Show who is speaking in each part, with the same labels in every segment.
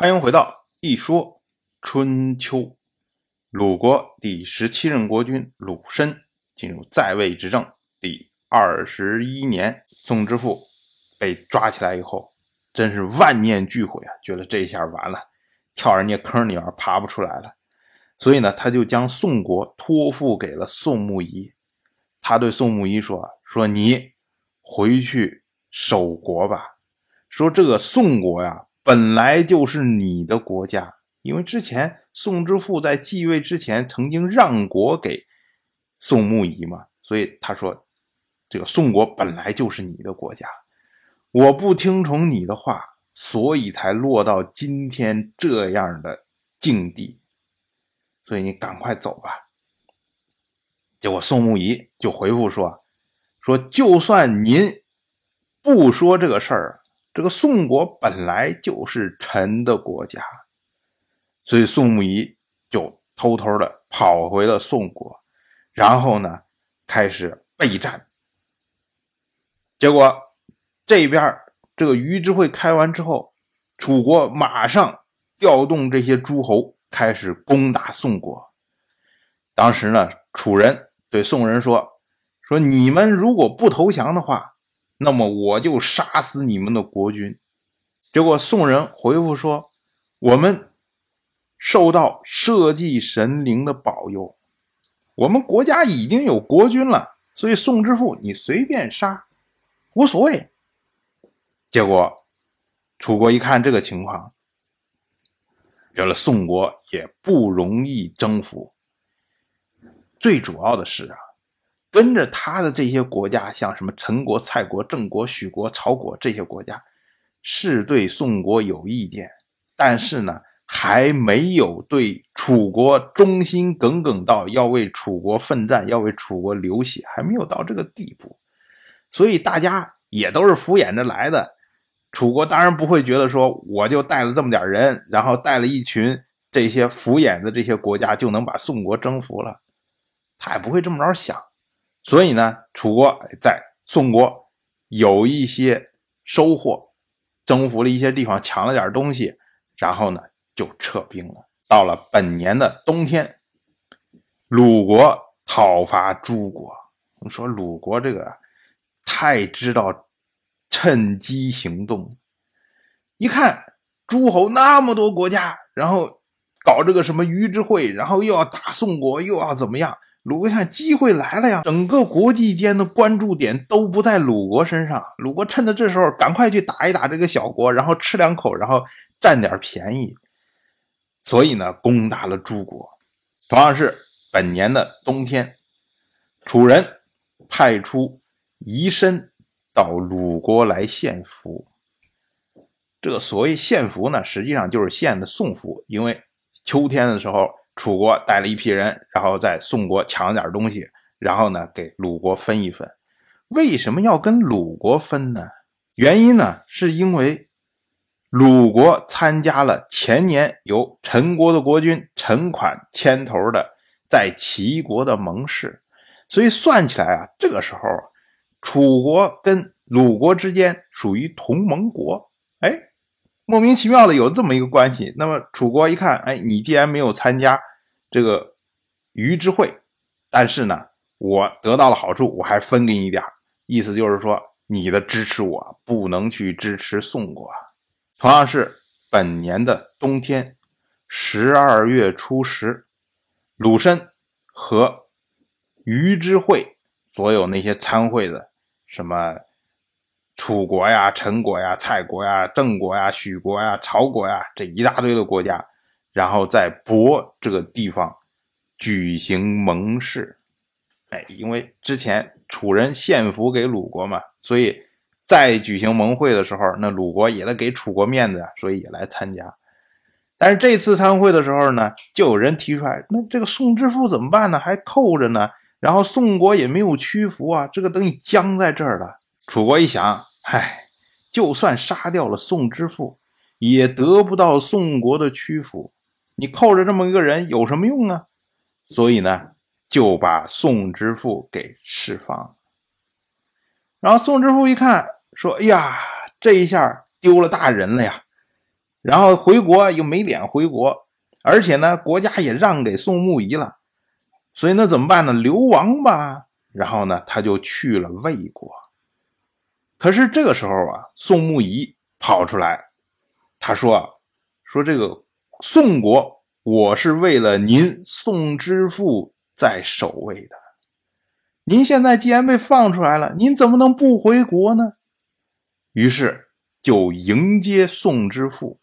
Speaker 1: 欢迎回到一说春秋。鲁国第十七任国君鲁申进入在位执政第二十一年，宋之父被抓起来以后，真是万念俱灰啊！觉得这下完了，跳人家坑里面爬不出来了。所以呢，他就将宋国托付给了宋穆仪。他对宋穆仪说：“说你回去守国吧。说这个宋国呀。”本来就是你的国家，因为之前宋之父在继位之前曾经让国给宋穆仪嘛，所以他说，这个宋国本来就是你的国家，我不听从你的话，所以才落到今天这样的境地，所以你赶快走吧。结果宋穆仪就回复说，说就算您不说这个事儿。这个宋国本来就是臣的国家，所以宋穆仪就偷偷的跑回了宋国，然后呢，开始备战。结果这边这个于之会开完之后，楚国马上调动这些诸侯开始攻打宋国。当时呢，楚人对宋人说：“说你们如果不投降的话。”那么我就杀死你们的国君。结果宋人回复说：“我们受到社稷神灵的保佑，我们国家已经有国君了，所以宋之父你随便杀，无所谓。”结果楚国一看这个情况，觉得宋国也不容易征服。最主要的是啊。跟着他的这些国家，像什么陈国、蔡国、郑国、许国、曹国这些国家，是对宋国有意见，但是呢，还没有对楚国忠心耿耿到要为楚国奋战、要为楚国流血，还没有到这个地步。所以大家也都是敷衍着来的。楚国当然不会觉得说，我就带了这么点人，然后带了一群这些敷衍的这些国家，就能把宋国征服了，他也不会这么着想。所以呢，楚国在宋国有一些收获，征服了一些地方，抢了点东西，然后呢就撤兵了。到了本年的冬天，鲁国讨伐诸国。我们说鲁国这个太知道趁机行动，一看诸侯那么多国家，然后搞这个什么鱼之会，然后又要打宋国，又要怎么样？鲁国看机会来了呀，整个国际间的关注点都不在鲁国身上。鲁国趁着这时候赶快去打一打这个小国，然后吃两口，然后占点便宜。所以呢，攻打了诸国。同样是本年的冬天，楚人派出夷申到鲁国来献俘。这个所谓献俘呢，实际上就是献的送俘，因为秋天的时候。楚国带了一批人，然后在宋国抢了点东西，然后呢给鲁国分一分。为什么要跟鲁国分呢？原因呢是因为鲁国参加了前年由陈国的国君陈款牵头的在齐国的盟誓，所以算起来啊，这个时候楚国跟鲁国之间属于同盟国。哎。莫名其妙的有这么一个关系，那么楚国一看，哎，你既然没有参加这个于之会，但是呢，我得到了好处，我还分给你一点意思就是说，你的支持我不能去支持宋国。同样是本年的冬天，十二月初十，鲁申和于之会所有那些参会的什么。楚国呀、陈国呀、蔡国呀、郑国呀、许国呀、曹国呀，这一大堆的国家，然后在亳这个地方举行盟誓。哎，因为之前楚人献俘给鲁国嘛，所以在举行盟会的时候，那鲁国也得给楚国面子啊，所以也来参加。但是这次参会的时候呢，就有人提出来，那这个宋之父怎么办呢？还扣着呢，然后宋国也没有屈服啊，这个等于僵在这儿了。楚国一想。唉，就算杀掉了宋之父，也得不到宋国的屈服。你扣着这么一个人有什么用啊？所以呢，就把宋之父给释放。然后宋之父一看，说：“哎呀，这一下丢了大人了呀！然后回国又没脸回国，而且呢，国家也让给宋穆仪了，所以那怎么办呢？流亡吧。然后呢，他就去了魏国。可是这个时候啊，宋穆仪跑出来，他说：“说这个宋国，我是为了您宋之父在守卫的。您现在既然被放出来了，您怎么能不回国呢？”于是就迎接宋之父，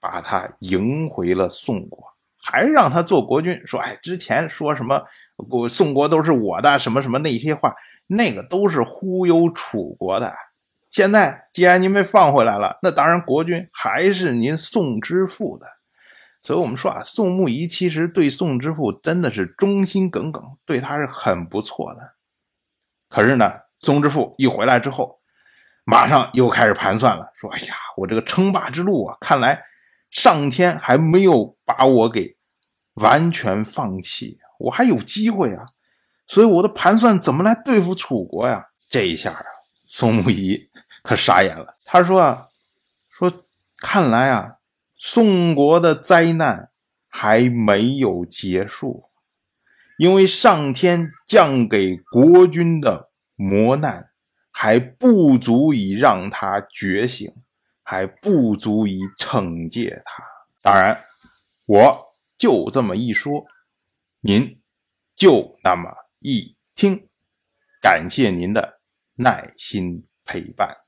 Speaker 1: 把他迎回了宋国，还让他做国君。说：“哎，之前说什么国宋国都是我的，什么什么那些话，那个都是忽悠楚国的。”现在既然您被放回来了，那当然国君还是您宋之父的。所以，我们说啊，宋穆仪其实对宋之父真的是忠心耿耿，对他是很不错的。可是呢，宋之父一回来之后，马上又开始盘算了，说：“哎呀，我这个称霸之路啊，看来上天还没有把我给完全放弃，我还有机会啊。所以，我的盘算怎么来对付楚国呀？这一下啊。”宋穆仪可傻眼了，他说：“啊，说看来啊，宋国的灾难还没有结束，因为上天降给国君的磨难还不足以让他觉醒，还不足以惩戒他。当然，我就这么一说，您就那么一听，感谢您的。”耐心陪伴。